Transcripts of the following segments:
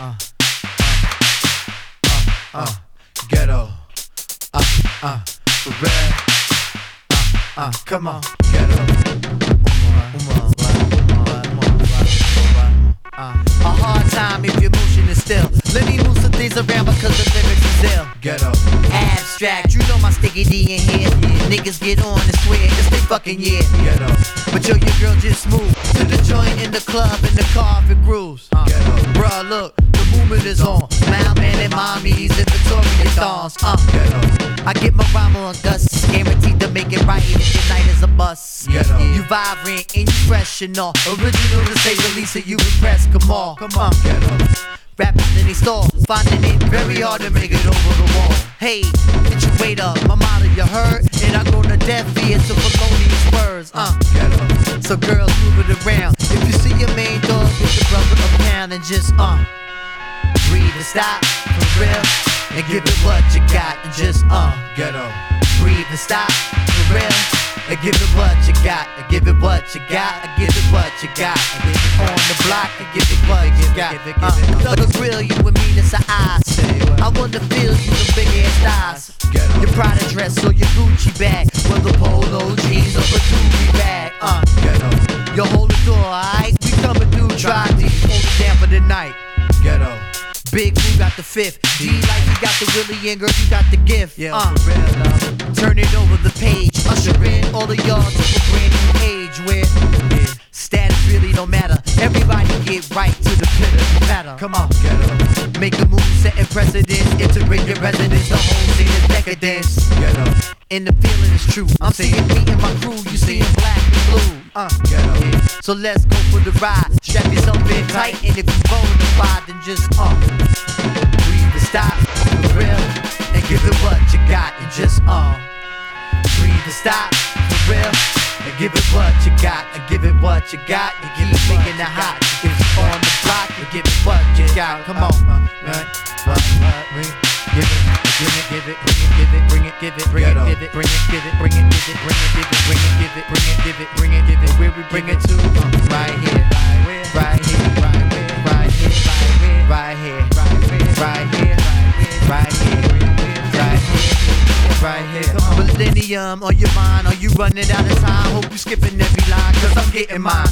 uh, uh, uh, ghetto, uh, uh, for real, uh, uh, come on, ghetto. Uh, a hard time if your motion is still. Let me move some things around because the lyrics is ill. Ghetto. Abstract, you know my sticky D in here. Niggas get on and swear it's they fucking yeah. Ghetto. But yo, your girl just moved to the joint in the club in the car if it grooves. Uh, Ghetto. Bruh, look, the is on. Malman and mommies and Victoria thongs. Uh, Ghetto. I get my rhyme on Gus, guaranteed to make it right if your night is a bust. You vibrant and you fresh and all. Original to say the least, so you impress. Come on, come on. Ghetto. Rappers in they stall, finding it very hard to make it over the wall. Hey, get your weight up, my motto you heard, and I go to death ears to felonious words. Uh, so girls move it around. If you see your main dog, get your brother a pound and just uh, breathe and stop for real, and give it what you got and just uh, ghetto. Breathe and stop for real. And give it what you got, and give it what you got, and give it what you got, and give it on the block, and give it what you got. Uh, the grill you and me, that's a eyes. I wanna feel you the big ass thighs. Your Prada dress or your Gucci bag, whether polo jeans or a doobie bag. Uh, you hold the door, alright? We coming through, try deep, hold it down for the night. Ghetto. Big Blue got the fifth. D like you got the Willie and girl, you got the gift. Yeah, uh, for real, love. Turn it over the page. Usher in all of y'all to a brand new age where yeah, status really don't matter. Everybody get right to the pit of the matter. Come on, get up. Make a move, setting precedence. Integrate your residence. The whole scene is decadence. Get up. And the feeling is true. I'm seeing me and my crew. You seeing black and blue. Uh, get up. So let's go for the ride. Strap yourself in tight. And if you bona then just uh. Breathe and stop. For real. And give it what you got. And just uh. Breathe and stop. For real. And give it what you got. And give it what you got. You keep making it hot. You get on the block. And give it what you got. Come on. Right. What? What? Bring it. Give it, give it, give it, bring it, give it, bring it, give it, bring it, give it, bring it, give it, bring it, give it, bring it, give it, bring it, give it, bring it, give it, where we bring it On your mind, are you running out of time? Hope you skipping every line, cause I'm getting mine.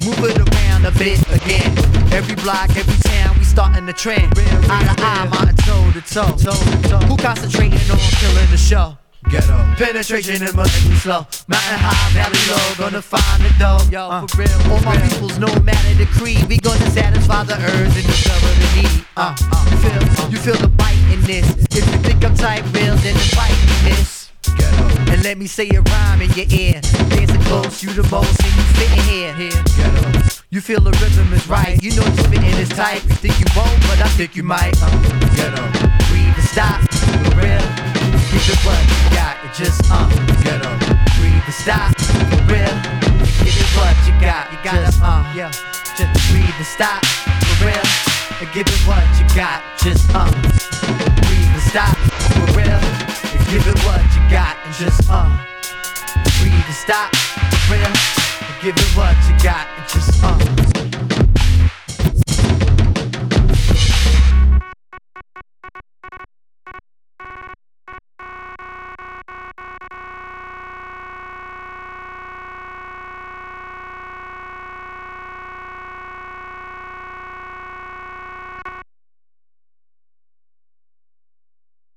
Move it around a bit again. Every block, every town, we starting the trend. Eye to eye, mountain toe to toe. Who concentrating on killing the show? Ghetto. Penetration in must be slow. Mountain high, valley low, gonna find the dough. Yo, uh, for real. All my peoples, no matter the creed, we gonna satisfy the urge and discover the need. Uh, uh, you feel, uh, you feel the bite in this. If you think I'm tight, real, then invite me, miss. Ghetto. And let me say a rhyme in your ear. Dancing close, you the most, and you fitting here. here. You feel the rhythm is right. You know the spitting is tight. You think you won't, but I think you might. Uh, ghetto. Breathe and stop. For real. Give it what you got. It just uh. Ghetto. Breathe and stop. For real. Give it what you got. You got just uh. Yeah. Just breathe and stop. For real. And give it what you got. Just uh. Breathe and stop. For real. And give it what got. And just uh. Breathe and stop. For real. Give it what you got and just uh